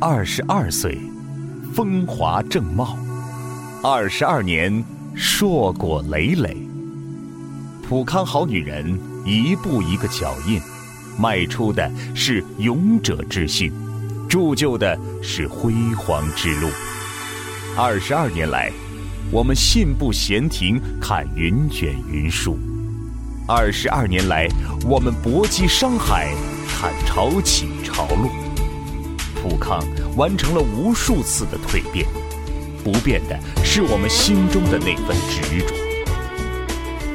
二十二岁，风华正茂；二十二年，硕果累累。普康好女人一步一个脚印，迈出的是勇者之信，铸就的是辉煌之路。二十二年来，我们信步闲庭看云卷云舒；二十二年来，我们搏击商海看潮起潮落。普康完成了无数次的蜕变，不变的是我们心中的那份执着。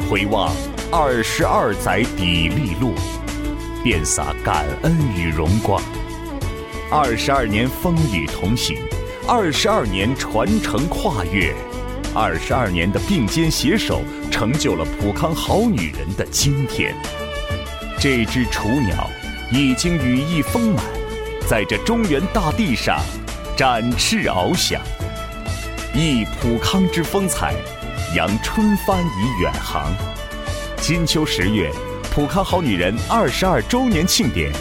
回望二十二载砥砺路，遍洒感恩与荣光。二十二年风雨同行。二十二年传承跨越，二十二年的并肩携手，成就了普康好女人的今天。这只雏鸟已经羽翼丰满，在这中原大地上展翅翱翔，忆普康之风采，扬春帆以远航。金秋十月，普康好女人二十二周年庆典，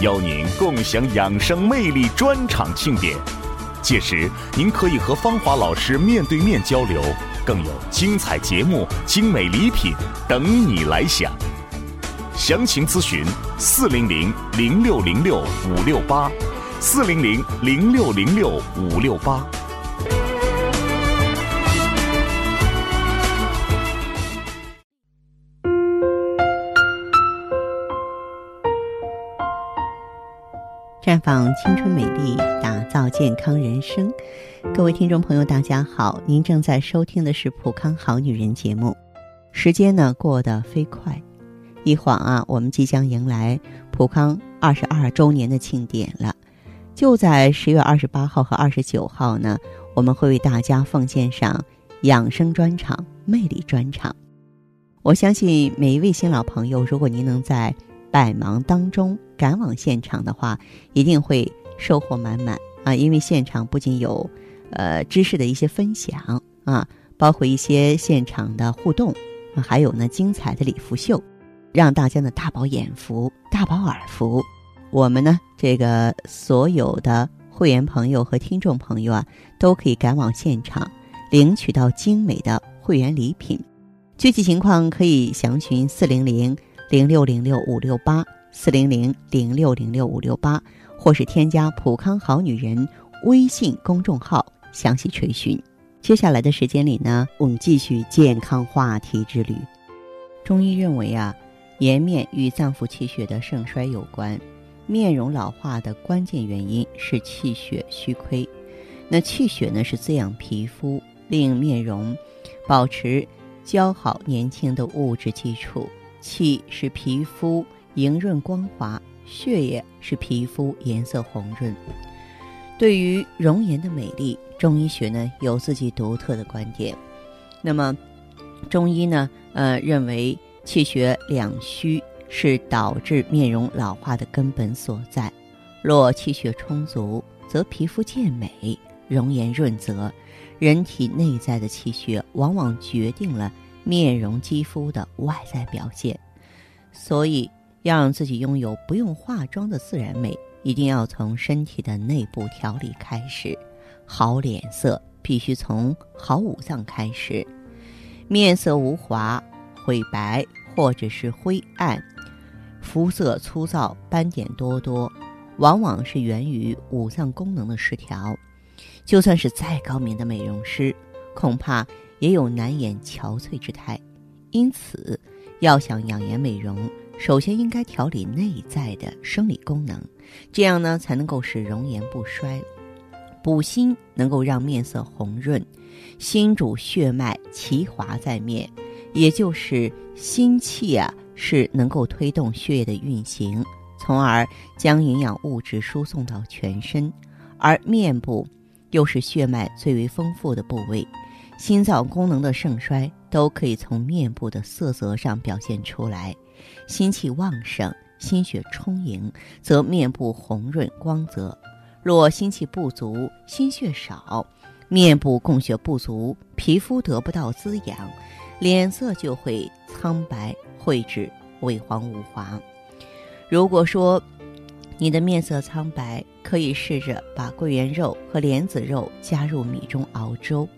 邀您共享养生魅力专场庆典。届时，您可以和芳华老师面对面交流，更有精彩节目、精美礼品等你来享。详情咨询四零零零六零六五六八，四零零零六零六五六八。绽放青春美丽，打造健康人生。各位听众朋友，大家好，您正在收听的是《普康好女人》节目。时间呢过得飞快，一晃啊，我们即将迎来普康二十二周年的庆典了。就在十月二十八号和二十九号呢，我们会为大家奉献上养生专场、魅力专场。我相信每一位新老朋友，如果您能在百忙当中赶往现场的话，一定会收获满满啊！因为现场不仅有，呃，知识的一些分享啊，包括一些现场的互动，还有呢精彩的礼服秀，让大家呢大饱眼福、大饱耳福。我们呢这个所有的会员朋友和听众朋友啊，都可以赶往现场领取到精美的会员礼品。具体情况可以详询四零零。零六零六五六八四零零零六零六五六八，或是添加“普康好女人”微信公众号详细垂询。接下来的时间里呢，我们继续健康话题之旅。中医认为啊，颜面与脏腑气血的盛衰有关，面容老化的关键原因是气血虚亏。那气血呢，是滋养皮肤、令面容保持姣好年轻的物质基础。气使皮肤莹润光滑，血液使皮肤颜色红润。对于容颜的美丽，中医学呢有自己独特的观点。那么，中医呢，呃，认为气血两虚是导致面容老化的根本所在。若气血充足，则皮肤健美，容颜润泽。人体内在的气血往往决定了。面容、肌肤的外在表现，所以要让自己拥有不用化妆的自然美，一定要从身体的内部调理开始。好脸色必须从好五脏开始。面色无华、灰白或者是灰暗、肤色粗糙、斑点多多，往往是源于五脏功能的失调。就算是再高明的美容师，恐怕。也有难掩憔悴之态，因此，要想养颜美容，首先应该调理内在的生理功能，这样呢才能够使容颜不衰。补心能够让面色红润，心主血脉，其华在面，也就是心气啊是能够推动血液的运行，从而将营养物质输送到全身，而面部又是血脉最为丰富的部位。心脏功能的盛衰都可以从面部的色泽上表现出来。心气旺盛、心血充盈，则面部红润光泽；若心气不足、心血少，面部供血不足，皮肤得不到滋养，脸色就会苍白、晦滞、萎黄无华。如果说你的面色苍白，可以试着把桂圆肉和莲子肉加入米中熬粥，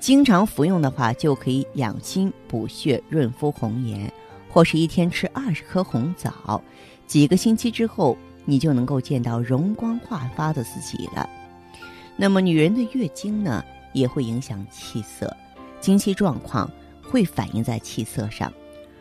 经常服用的话，就可以养心补血、润肤红颜。或是一天吃二十颗红枣，几个星期之后，你就能够见到容光焕发的自己了。那么，女人的月经呢，也会影响气色，经期状况会反映在气色上。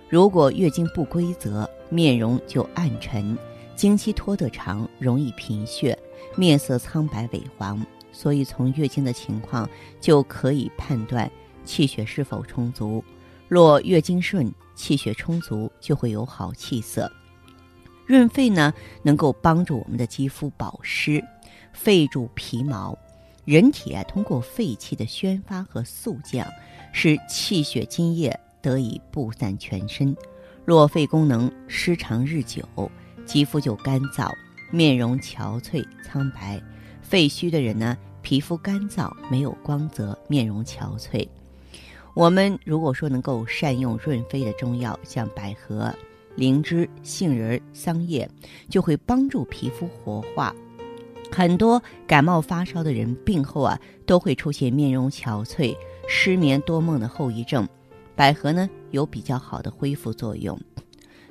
如果月经不规则，面容就暗沉；经期拖得长，容易贫血，面色苍白萎黄。所以，从月经的情况就可以判断气血是否充足。若月经顺，气血充足，就会有好气色。润肺呢，能够帮助我们的肌肤保湿，肺主皮毛。人体啊，通过肺气的宣发和肃降，使气血津液得以布散全身。若肺功能失常日久，肌肤就干燥，面容憔悴苍白。肺虚的人呢，皮肤干燥，没有光泽，面容憔悴。我们如果说能够善用润肺的中药，像百合、灵芝、杏仁、桑叶，就会帮助皮肤活化。很多感冒发烧的人病后啊，都会出现面容憔悴、失眠多梦的后遗症。百合呢，有比较好的恢复作用。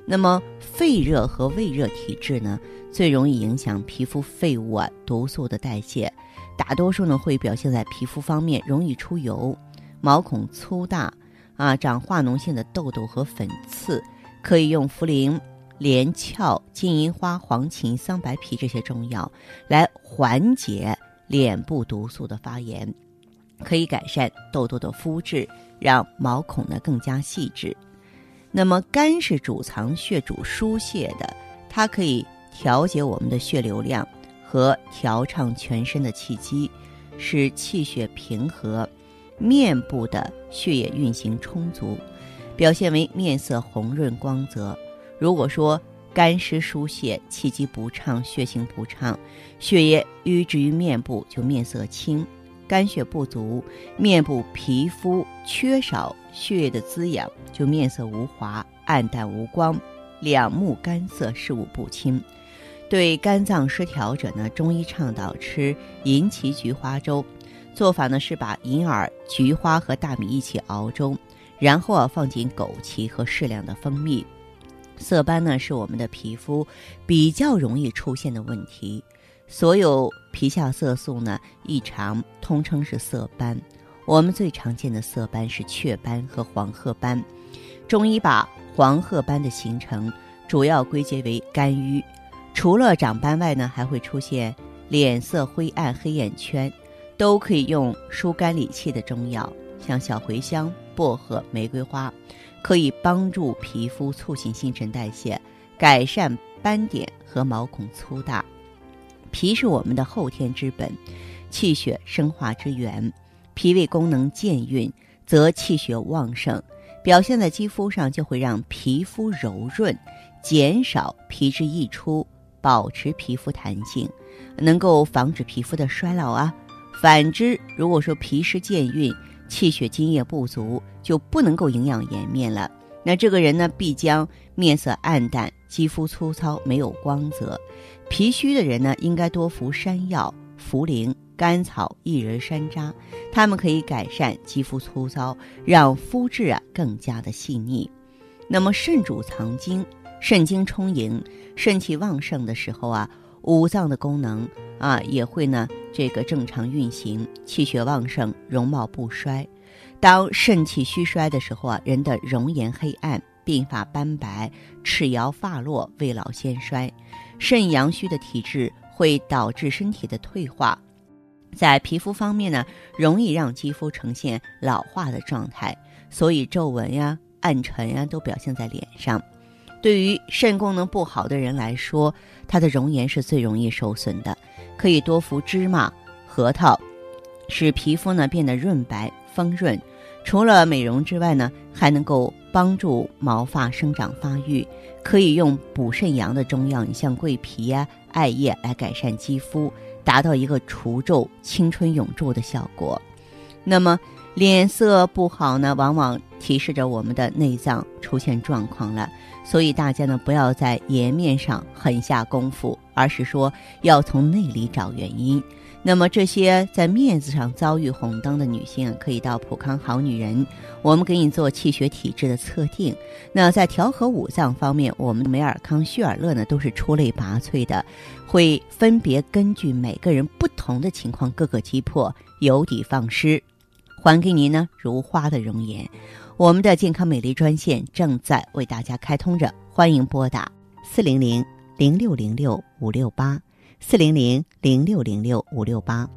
那么肺热和胃热体质呢，最容易影响皮肤废物啊、毒素的代谢，大多数呢会表现在皮肤方面，容易出油。毛孔粗大，啊，长化脓性的痘痘和粉刺，可以用茯苓、连翘、金银花、黄芩、桑白皮这些中药来缓解脸部毒素的发炎，可以改善痘痘的肤质，让毛孔呢更加细致。那么肝是主藏血、主疏泄的，它可以调节我们的血流量和调畅全身的气机，使气血平和。面部的血液运行充足，表现为面色红润光泽。如果说肝湿疏泄、气机不畅、血行不畅，血液淤滞于面部，就面色青；肝血不足，面部皮肤缺少血液的滋养，就面色无华、暗淡无光，两目干涩，视物不清。对肝脏失调者呢，中医倡导吃银旗菊花粥。做法呢是把银耳、菊花和大米一起熬粥，然后啊放进枸杞和适量的蜂蜜。色斑呢是我们的皮肤比较容易出现的问题，所有皮下色素呢异常通称是色斑。我们最常见的色斑是雀斑和黄褐斑。中医把黄褐斑的形成主要归结为肝郁，除了长斑外呢，还会出现脸色灰暗、黑眼圈。都可以用疏肝理气的中药，像小茴香、薄荷、玫瑰花，可以帮助皮肤促进新陈代谢，改善斑点和毛孔粗大。脾是我们的后天之本，气血生化之源。脾胃功能健运，则气血旺盛，表现在肌肤上就会让皮肤柔润，减少皮脂溢出，保持皮肤弹性，能够防止皮肤的衰老啊。反之，如果说脾湿健运、气血津液不足，就不能够营养颜面了。那这个人呢，必将面色暗淡、肌肤粗糙、没有光泽。脾虚的人呢，应该多服山药、茯苓、甘草、薏仁、山楂，它们可以改善肌肤粗糙，让肤质啊更加的细腻。那么肾主藏精，肾精充盈、肾气旺盛的时候啊，五脏的功能。啊，也会呢，这个正常运行，气血旺盛，容貌不衰。当肾气虚衰的时候啊，人的容颜黑暗，鬓发斑白，齿摇发落，未老先衰。肾阳虚的体质会导致身体的退化，在皮肤方面呢，容易让肌肤呈现老化的状态，所以皱纹呀、暗沉呀都表现在脸上。对于肾功能不好的人来说，他的容颜是最容易受损的。可以多服芝麻、核桃，使皮肤呢变得润白丰润。除了美容之外呢，还能够帮助毛发生长发育。可以用补肾阳的中药，你像桂皮呀、艾叶来改善肌肤，达到一个除皱、青春永驻的效果。那么脸色不好呢，往往提示着我们的内脏出现状况了。所以大家呢，不要在颜面上狠下功夫。而是说要从内里找原因。那么这些在面子上遭遇红灯的女性，可以到普康好女人，我们给你做气血体质的测定。那在调和五脏方面，我们的美尔康、旭尔乐呢都是出类拔萃的，会分别根据每个人不同的情况，各个击破，有的放矢，还给您呢如花的容颜。我们的健康美丽专线正在为大家开通着，欢迎拨打四零零零六零六五六八。四零零零六零六五六八。